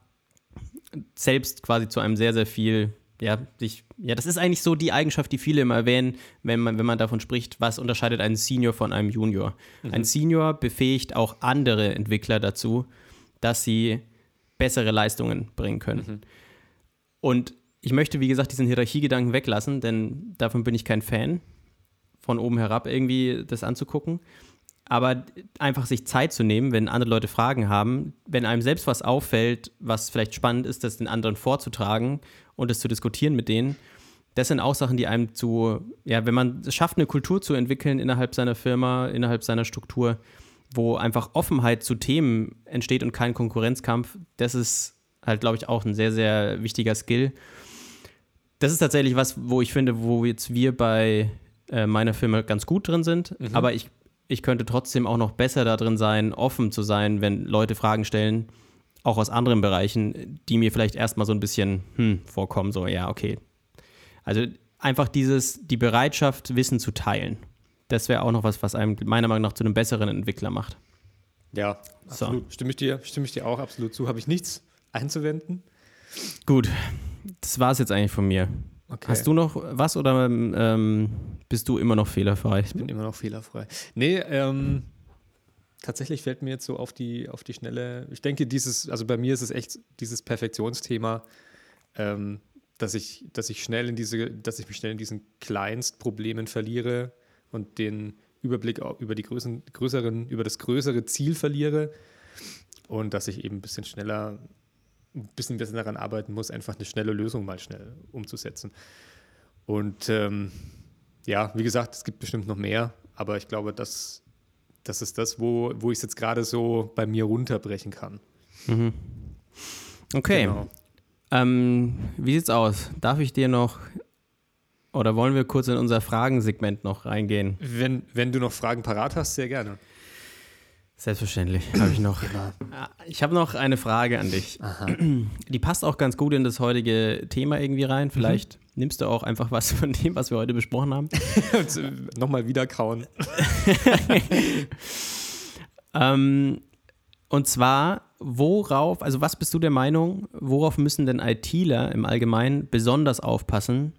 selbst quasi zu einem sehr, sehr viel ja, sich, ja, das ist eigentlich so die Eigenschaft, die viele immer erwähnen, wenn man, wenn man davon spricht, was unterscheidet einen Senior von einem Junior. Mhm. Ein Senior befähigt auch andere Entwickler dazu, dass sie bessere Leistungen bringen können. Mhm. Und ich möchte, wie gesagt, diesen Hierarchiegedanken weglassen, denn davon bin ich kein Fan, von oben herab irgendwie das anzugucken. Aber einfach sich Zeit zu nehmen, wenn andere Leute Fragen haben, wenn einem selbst was auffällt, was vielleicht spannend ist, das den anderen vorzutragen und es zu diskutieren mit denen. Das sind auch Sachen, die einem zu, ja, wenn man es schafft, eine Kultur zu entwickeln innerhalb seiner Firma, innerhalb seiner Struktur, wo einfach Offenheit zu Themen entsteht und kein Konkurrenzkampf, das ist halt, glaube ich, auch ein sehr, sehr wichtiger Skill. Das ist tatsächlich was, wo ich finde, wo jetzt wir bei äh, meiner Firma ganz gut drin sind, mhm. aber ich, ich könnte trotzdem auch noch besser da drin sein, offen zu sein, wenn Leute Fragen stellen auch aus anderen Bereichen, die mir vielleicht erstmal so ein bisschen hm, vorkommen, so, ja, okay. Also einfach dieses, die Bereitschaft, Wissen zu teilen. Das wäre auch noch was, was einem meiner Meinung nach zu einem besseren Entwickler macht. Ja, absolut. So. Stimme, ich dir, stimme ich dir auch absolut zu. Habe ich nichts einzuwenden? Gut, das war es jetzt eigentlich von mir. Okay. Hast du noch was oder ähm, bist du immer noch fehlerfrei? Ich bin immer noch fehlerfrei. Nee, ähm, tatsächlich fällt mir jetzt so auf die, auf die Schnelle, ich denke, dieses, also bei mir ist es echt dieses Perfektionsthema, ähm, dass ich, dass ich schnell in diese, dass ich mich schnell in diesen Kleinstproblemen verliere und den Überblick über die Größen, größeren, über das größere Ziel verliere und dass ich eben ein bisschen schneller, ein bisschen besser daran arbeiten muss, einfach eine schnelle Lösung mal schnell umzusetzen. Und ähm, ja, wie gesagt, es gibt bestimmt noch mehr, aber ich glaube, dass das ist das, wo, wo ich es jetzt gerade so bei mir runterbrechen kann. Mhm. Okay. Genau. Ähm, wie sieht's aus? Darf ich dir noch oder wollen wir kurz in unser Fragensegment noch reingehen? Wenn, wenn du noch Fragen parat hast, sehr gerne. Selbstverständlich habe ich noch. Genau. Ich habe noch eine Frage an dich. Aha. Die passt auch ganz gut in das heutige Thema irgendwie rein. Vielleicht mhm. nimmst du auch einfach was von dem, was wir heute besprochen haben. Nochmal wieder kauen. ähm, und zwar, worauf, also was bist du der Meinung, worauf müssen denn ITler im Allgemeinen besonders aufpassen,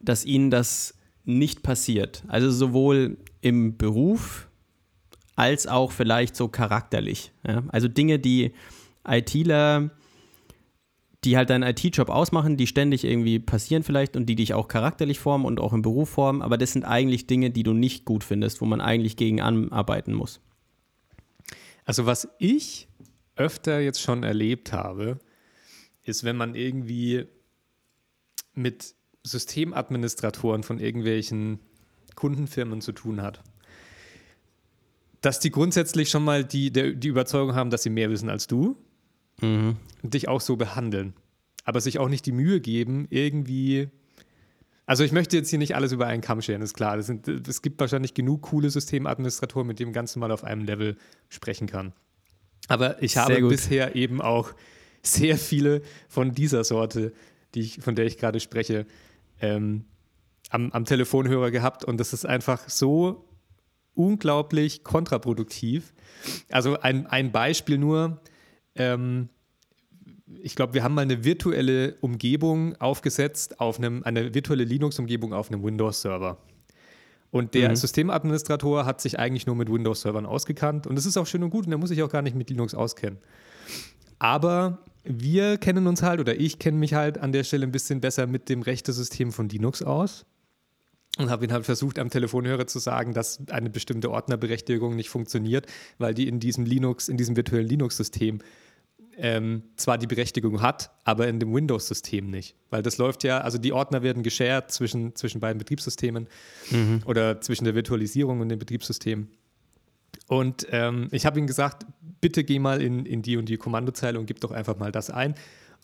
dass ihnen das nicht passiert. Also sowohl im Beruf als auch vielleicht so charakterlich. Ja? Also Dinge, die ITler, die halt deinen IT-Job ausmachen, die ständig irgendwie passieren vielleicht und die dich auch charakterlich formen und auch im Beruf formen, aber das sind eigentlich Dinge, die du nicht gut findest, wo man eigentlich gegen anarbeiten muss. Also was ich öfter jetzt schon erlebt habe, ist, wenn man irgendwie mit Systemadministratoren von irgendwelchen Kundenfirmen zu tun hat, dass die grundsätzlich schon mal die, der, die Überzeugung haben, dass sie mehr wissen als du mhm. und dich auch so behandeln, aber sich auch nicht die Mühe geben, irgendwie also ich möchte jetzt hier nicht alles über einen Kamm scheren, ist klar. Sind, es gibt wahrscheinlich genug coole Systemadministratoren, mit denen man ganz normal auf einem Level sprechen kann. Aber ich habe bisher eben auch sehr viele von dieser Sorte, die ich, von der ich gerade spreche, ähm, am, am Telefonhörer gehabt und das ist einfach so unglaublich kontraproduktiv. Also ein, ein Beispiel nur. Ähm, ich glaube, wir haben mal eine virtuelle Umgebung aufgesetzt, auf einem, eine virtuelle Linux-Umgebung auf einem Windows-Server. Und der mhm. Systemadministrator hat sich eigentlich nur mit Windows-Servern ausgekannt. Und das ist auch schön und gut und der muss sich auch gar nicht mit Linux auskennen. Aber wir kennen uns halt, oder ich kenne mich halt an der Stelle ein bisschen besser mit dem Rechtesystem von Linux aus. Und habe ihn halt versucht, am Telefonhörer zu sagen, dass eine bestimmte Ordnerberechtigung nicht funktioniert, weil die in diesem Linux, in diesem virtuellen Linux-System ähm, zwar die Berechtigung hat, aber in dem Windows-System nicht. Weil das läuft ja, also die Ordner werden geshared zwischen, zwischen beiden Betriebssystemen mhm. oder zwischen der Virtualisierung und dem Betriebssystem. Und ähm, ich habe ihm gesagt, bitte geh mal in, in die und die Kommandozeile und gib doch einfach mal das ein.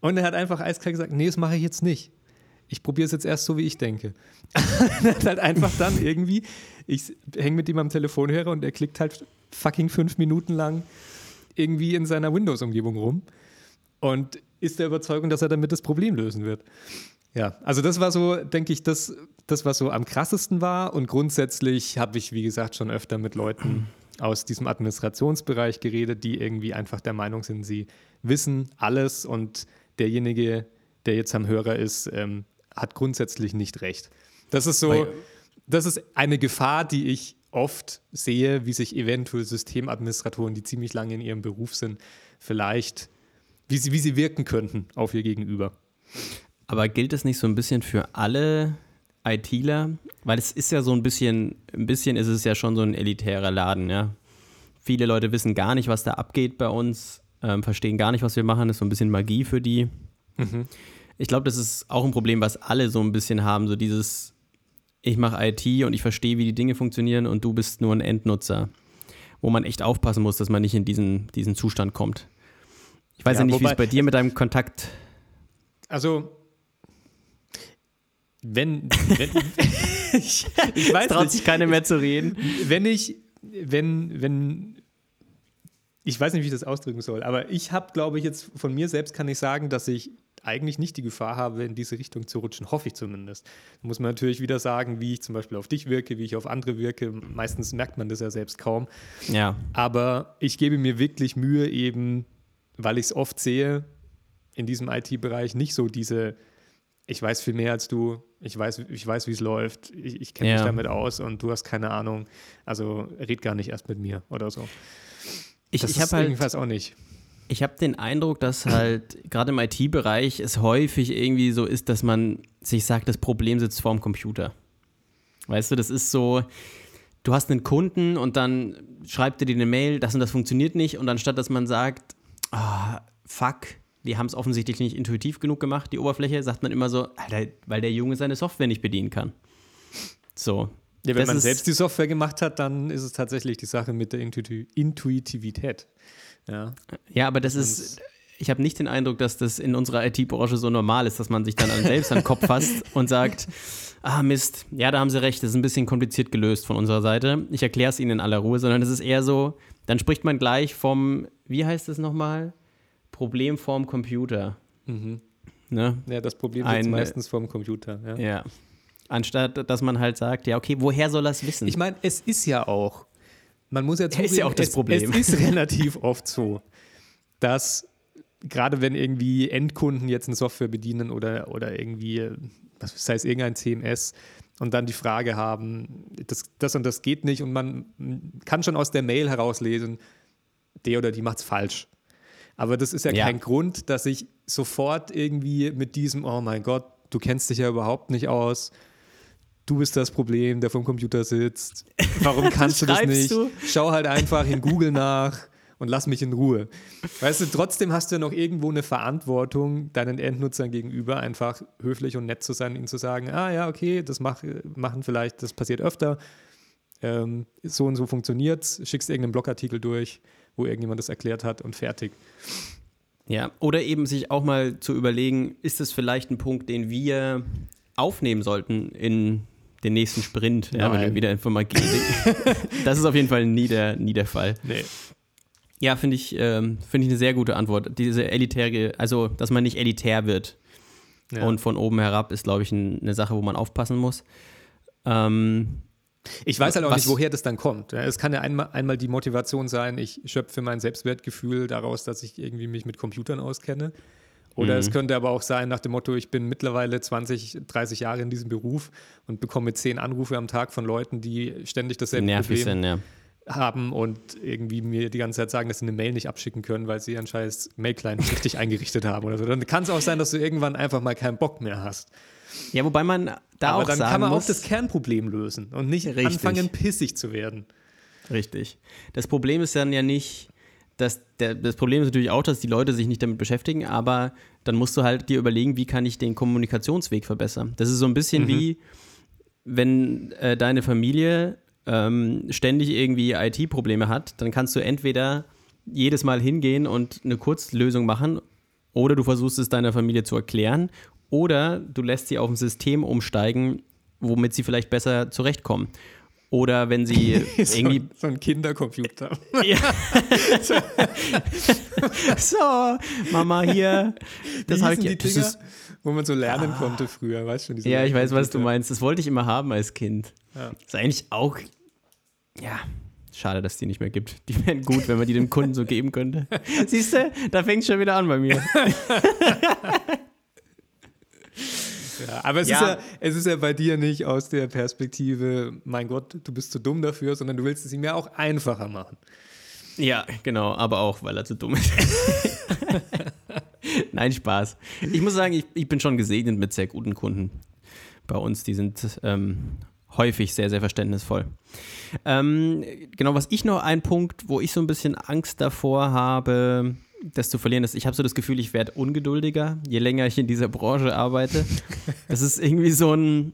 Und er hat einfach eiskalt gesagt, nee, das mache ich jetzt nicht. Ich probiere es jetzt erst so, wie ich denke. halt einfach dann irgendwie, ich hänge mit ihm am Telefonhörer und er klickt halt fucking fünf Minuten lang irgendwie in seiner Windows-Umgebung rum und ist der Überzeugung, dass er damit das Problem lösen wird. Ja, also das war so, denke ich, das, das, was so am krassesten war. Und grundsätzlich habe ich, wie gesagt, schon öfter mit Leuten aus diesem Administrationsbereich geredet, die irgendwie einfach der Meinung sind, sie wissen alles und derjenige, der jetzt am Hörer ist, ähm, hat grundsätzlich nicht recht. Das ist so, das ist eine Gefahr, die ich oft sehe, wie sich eventuell Systemadministratoren, die ziemlich lange in ihrem Beruf sind, vielleicht, wie sie, wie sie wirken könnten auf ihr Gegenüber. Aber gilt das nicht so ein bisschen für alle ITler? Weil es ist ja so ein bisschen, ein bisschen ist es ja schon so ein elitärer Laden, ja. Viele Leute wissen gar nicht, was da abgeht bei uns, ähm, verstehen gar nicht, was wir machen, das ist so ein bisschen Magie für die. Mhm. Ich glaube, das ist auch ein Problem, was alle so ein bisschen haben, so dieses, ich mache IT und ich verstehe, wie die Dinge funktionieren und du bist nur ein Endnutzer, wo man echt aufpassen muss, dass man nicht in diesen, diesen Zustand kommt. Ich weiß ja, ja nicht, wie es bei dir mit deinem Kontakt. Also, wenn. wenn ich, ich weiß traut nicht. sich keiner mehr zu reden. Wenn ich, wenn, wenn, ich weiß nicht, wie ich das ausdrücken soll, aber ich habe, glaube ich, jetzt von mir selbst kann ich sagen, dass ich eigentlich nicht die Gefahr habe, in diese Richtung zu rutschen, hoffe ich zumindest. Da muss man natürlich wieder sagen, wie ich zum Beispiel auf dich wirke, wie ich auf andere wirke. Meistens merkt man das ja selbst kaum. Ja. Aber ich gebe mir wirklich Mühe, eben, weil ich es oft sehe, in diesem IT-Bereich nicht so diese, ich weiß viel mehr als du, ich weiß, ich weiß wie es läuft, ich, ich kenne ja. mich damit aus und du hast keine Ahnung. Also red gar nicht erst mit mir oder so. Ich, das ich habe halt jedenfalls auch nicht. Ich habe den Eindruck, dass halt gerade im IT-Bereich es häufig irgendwie so ist, dass man sich sagt, das Problem sitzt vorm Computer. Weißt du, das ist so, du hast einen Kunden und dann schreibt er dir eine Mail, das und das funktioniert nicht und anstatt dass man sagt, oh, fuck, die haben es offensichtlich nicht intuitiv genug gemacht, die Oberfläche, sagt man immer so, weil der Junge seine Software nicht bedienen kann. So. Ja, wenn man selbst die Software gemacht hat, dann ist es tatsächlich die Sache mit der Intuitivität. Ja, ja aber das ist, ich habe nicht den Eindruck, dass das in unserer IT-Branche so normal ist, dass man sich dann selbst an den Kopf fasst und sagt, ah Mist, ja, da haben Sie recht, das ist ein bisschen kompliziert gelöst von unserer Seite. Ich erkläre es Ihnen in aller Ruhe, sondern es ist eher so, dann spricht man gleich vom, wie heißt es nochmal? Problem vorm Computer. Mhm. Ne? Ja, das Problem ist meistens vorm Computer. Ja. ja. Anstatt, dass man halt sagt, ja, okay, woher soll er es wissen? Ich meine, es ist ja auch man muss ja zugeben, ist ja auch das es, Problem. Es ist relativ oft so, dass gerade wenn irgendwie Endkunden jetzt eine Software bedienen oder, oder irgendwie, was heißt irgendein CMS, und dann die Frage haben, das, das und das geht nicht und man kann schon aus der Mail herauslesen, der oder die macht es falsch. Aber das ist ja, ja, kein Grund, dass ich sofort irgendwie mit diesem, oh mein Gott, du kennst dich ja überhaupt nicht aus, du bist das Problem, der vom Computer sitzt. Warum kannst du das nicht? Du? Schau halt einfach in Google nach und lass mich in Ruhe. Weißt du, trotzdem hast du ja noch irgendwo eine Verantwortung deinen Endnutzern gegenüber, einfach höflich und nett zu sein, ihnen zu sagen, ah ja, okay, das mach, machen vielleicht, das passiert öfter, ähm, so und so funktioniert es, schickst irgendeinen Blogartikel durch, wo irgendjemand das erklärt hat und fertig. Ja, oder eben sich auch mal zu überlegen, ist das vielleicht ein Punkt, den wir aufnehmen sollten in den nächsten Sprint, ja, wenn wir wieder Informatik. das ist auf jeden Fall nie der, nie der Fall. Nee. Ja, finde ich, ähm, find ich eine sehr gute Antwort. Diese elitäre, also dass man nicht elitär wird ja. und von oben herab ist, glaube ich, ein, eine Sache, wo man aufpassen muss. Ähm, ich weiß halt auch nicht, woher das dann kommt. Es kann ja einmal, einmal die Motivation sein, ich schöpfe mein Selbstwertgefühl daraus, dass ich irgendwie mich mit Computern auskenne. Oder mhm. es könnte aber auch sein nach dem Motto, ich bin mittlerweile 20, 30 Jahre in diesem Beruf und bekomme zehn Anrufe am Tag von Leuten, die ständig dasselbe Nervig Problem sind, ja haben und irgendwie mir die ganze Zeit sagen, dass sie eine Mail nicht abschicken können, weil sie ihren scheiß Mail-Client nicht richtig eingerichtet haben oder so. Dann kann es auch sein, dass du irgendwann einfach mal keinen Bock mehr hast. Ja, wobei man da Aber auch dann sagen kann man muss, auch das Kernproblem lösen und nicht richtig. anfangen, pissig zu werden. Richtig. Das Problem ist dann ja nicht, dass der, das Problem ist natürlich auch, dass die Leute sich nicht damit beschäftigen, aber dann musst du halt dir überlegen, wie kann ich den Kommunikationsweg verbessern. Das ist so ein bisschen mhm. wie, wenn äh, deine Familie ähm, ständig irgendwie IT-Probleme hat, dann kannst du entweder jedes Mal hingehen und eine Kurzlösung machen oder du versuchst es deiner Familie zu erklären oder du lässt sie auf ein System umsteigen, womit sie vielleicht besser zurechtkommen. Oder wenn sie so, irgendwie. So ein Kindercomputer. so, Mama hier. Das habe ich die das Dinger, ist, wo man so lernen ah, konnte früher, weißt du? Ja, ich weiß, was du meinst. Das wollte ich immer haben als Kind. Ja. Ist eigentlich auch. Ja, Schade, dass es die nicht mehr gibt. Die wären gut, wenn man die dem Kunden so geben könnte. Siehst du, da fängt es schon wieder an bei mir. Ja, aber es, ja. Ist ja, es ist ja bei dir nicht aus der Perspektive, mein Gott, du bist zu dumm dafür, sondern du willst es ihm ja auch einfacher machen. Ja, genau, aber auch, weil er zu dumm ist. Nein, Spaß. Ich muss sagen, ich, ich bin schon gesegnet mit sehr guten Kunden bei uns. Die sind ähm, häufig sehr, sehr verständnisvoll. Ähm, genau, was ich noch ein Punkt, wo ich so ein bisschen Angst davor habe, das zu verlieren ist, ich habe so das Gefühl, ich werde ungeduldiger, je länger ich in dieser Branche arbeite. Das ist irgendwie so ein.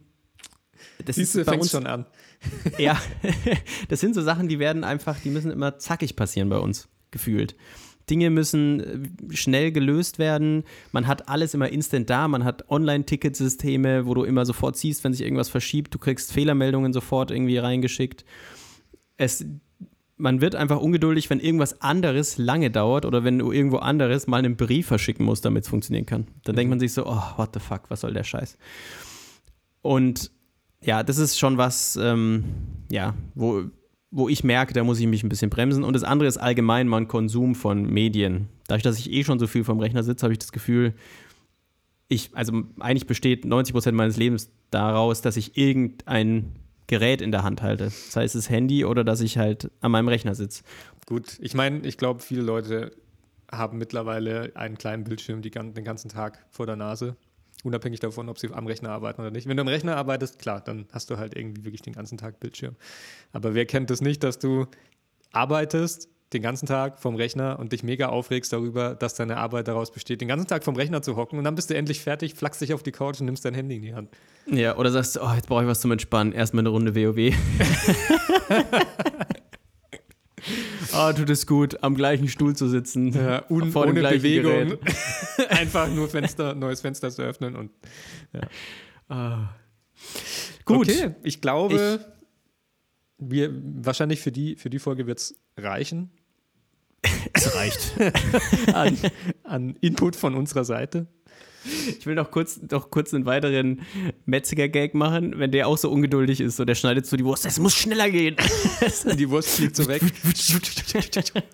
Das Siehst du, fängt schon an. ja, das sind so Sachen, die werden einfach, die müssen immer zackig passieren bei uns, gefühlt. Dinge müssen äh, schnell gelöst werden. Man hat alles immer instant da. Man hat Online-Ticketsysteme, wo du immer sofort siehst, wenn sich irgendwas verschiebt. Du kriegst Fehlermeldungen sofort irgendwie reingeschickt. Es, man wird einfach ungeduldig, wenn irgendwas anderes lange dauert oder wenn du irgendwo anderes mal einen Brief verschicken musst, damit es funktionieren kann. Dann mhm. denkt man sich so, oh, what the fuck, was soll der Scheiß? Und ja, das ist schon was, ähm, ja, wo, wo ich merke, da muss ich mich ein bisschen bremsen. Und das andere ist allgemein mein Konsum von Medien. Dadurch, dass ich eh schon so viel vom Rechner sitze, habe ich das Gefühl, ich, also eigentlich besteht 90 Prozent meines Lebens daraus, dass ich irgendein Gerät in der Hand halte. Sei es das Handy oder dass ich halt an meinem Rechner sitze. Gut, ich meine, ich glaube, viele Leute haben mittlerweile einen kleinen Bildschirm die, den ganzen Tag vor der Nase Unabhängig davon, ob sie am Rechner arbeiten oder nicht. Wenn du am Rechner arbeitest, klar, dann hast du halt irgendwie wirklich den ganzen Tag Bildschirm. Aber wer kennt das nicht, dass du arbeitest den ganzen Tag vom Rechner und dich mega aufregst darüber, dass deine Arbeit daraus besteht, den ganzen Tag vom Rechner zu hocken und dann bist du endlich fertig, flachst dich auf die Couch und nimmst dein Handy in die Hand. Ja, oder sagst du, oh, jetzt brauche ich was zum Entspannen, erstmal eine Runde WoW. oh, tut es gut, am gleichen Stuhl zu sitzen. Ja, un, vor ohne Bewegung. Einfach nur Fenster, neues Fenster zu öffnen und ja. Ah. Gut. Okay, ich glaube, ich, wir, wahrscheinlich für die, für die Folge wird es reichen. Es reicht. an, an Input von unserer Seite. Ich will noch kurz, noch kurz einen weiteren Metziger-Gag machen, wenn der auch so ungeduldig ist. So, der schneidet so die Wurst, es muss schneller gehen. die Wurst fliegt so weg.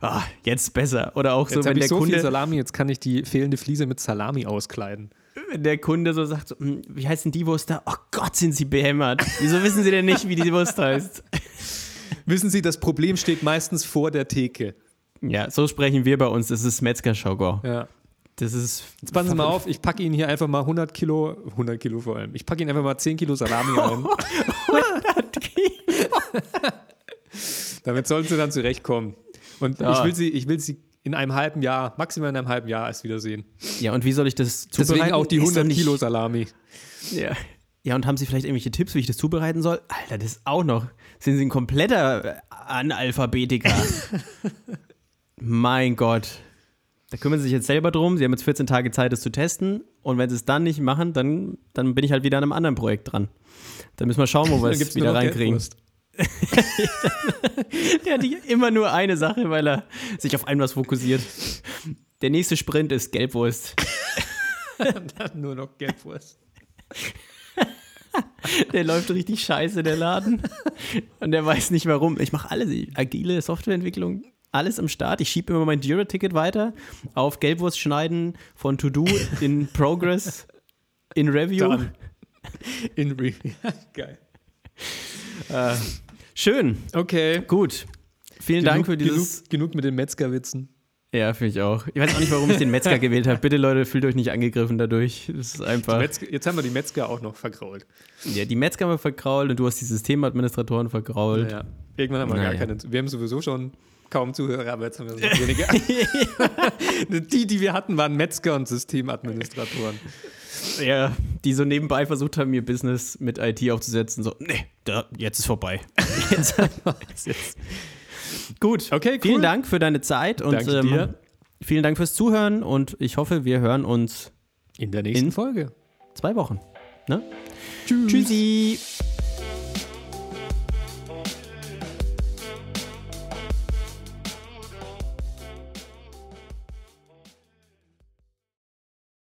ah, jetzt besser. Oder auch jetzt so, wenn der so Kunde. Viel Salami, jetzt kann ich die fehlende Fliese mit Salami auskleiden. wenn der Kunde so sagt, so, "Hm, wie heißt denn die Wurst da? Oh Gott, sind sie behämmert. Wieso wissen sie denn nicht, wie die Wurst heißt? Wissen Sie, das Problem steht meistens vor der Theke. Ja, so sprechen wir bei uns. Das ist Metzger-Jargon. Ja. Das ist. Jetzt passen Sie mal auf, ich packe Ihnen hier einfach mal 100 Kilo, 100 Kilo vor allem. Ich packe Ihnen einfach mal 10 Kilo Salami ein. Damit sollen Sie dann zurechtkommen. Und Ja. ich, will Sie, ich will Sie in einem halben Jahr, maximal in einem halben Jahr erst wiedersehen. Ja, und wie soll ich das zubereiten? Deswegen auch die Ist doch 100 nicht- Kilo Salami. Ja. Ja, und haben Sie vielleicht irgendwelche Tipps, wie ich das zubereiten soll? Alter, das auch noch. Sind Sie ein kompletter äh, Analphabetiker? mein Gott. Da kümmern Sie sich jetzt selber drum. Sie haben jetzt 14 Tage Zeit, das zu testen. Und wenn Sie es dann nicht machen, dann, dann bin ich halt wieder an einem anderen Projekt dran. Dann müssen wir schauen, wo wir es wieder reinkriegen. Der hat immer nur eine Sache, weil er sich auf ein was fokussiert. Der nächste Sprint ist Gelbwurst. Dann nur noch Gelbwurst. Der läuft richtig scheiße, der Laden. Und der weiß nicht warum. Ich mache alles. Agile Softwareentwicklung, alles am Start. Ich schiebe immer mein Jira-Ticket weiter auf Gelbwurst schneiden von To-Do in Progress in Review. Dann. In Review. Geil. Äh, schön. Okay. Gut. Vielen Dank für dieses. Genug, genug mit den Metzgerwitzen. Ja, finde ich auch. Ich weiß auch nicht, warum ich den Metzger gewählt habe. Bitte, Leute, fühlt euch nicht angegriffen dadurch. Das ist einfach. Metzger, jetzt haben wir die Metzger auch noch vergrault. Ja, die Metzger haben wir vergrault und du hast die Systemadministratoren vergrault. Ja. Irgendwann haben wir gar Naja. keine. Wir haben sowieso schon kaum Zuhörer, aber jetzt haben wir noch weniger. die, die wir hatten, waren Metzger und Systemadministratoren. Ja, die so nebenbei versucht haben, ihr Business mit IT aufzusetzen. So, nee, da, jetzt ist vorbei. jetzt, jetzt. Gut, Okay, cool. vielen Dank für deine Zeit und ähm, vielen Dank fürs Zuhören und ich hoffe, wir hören uns In der nächsten In- Folge. zwei Wochen. Ne? Tschüssi.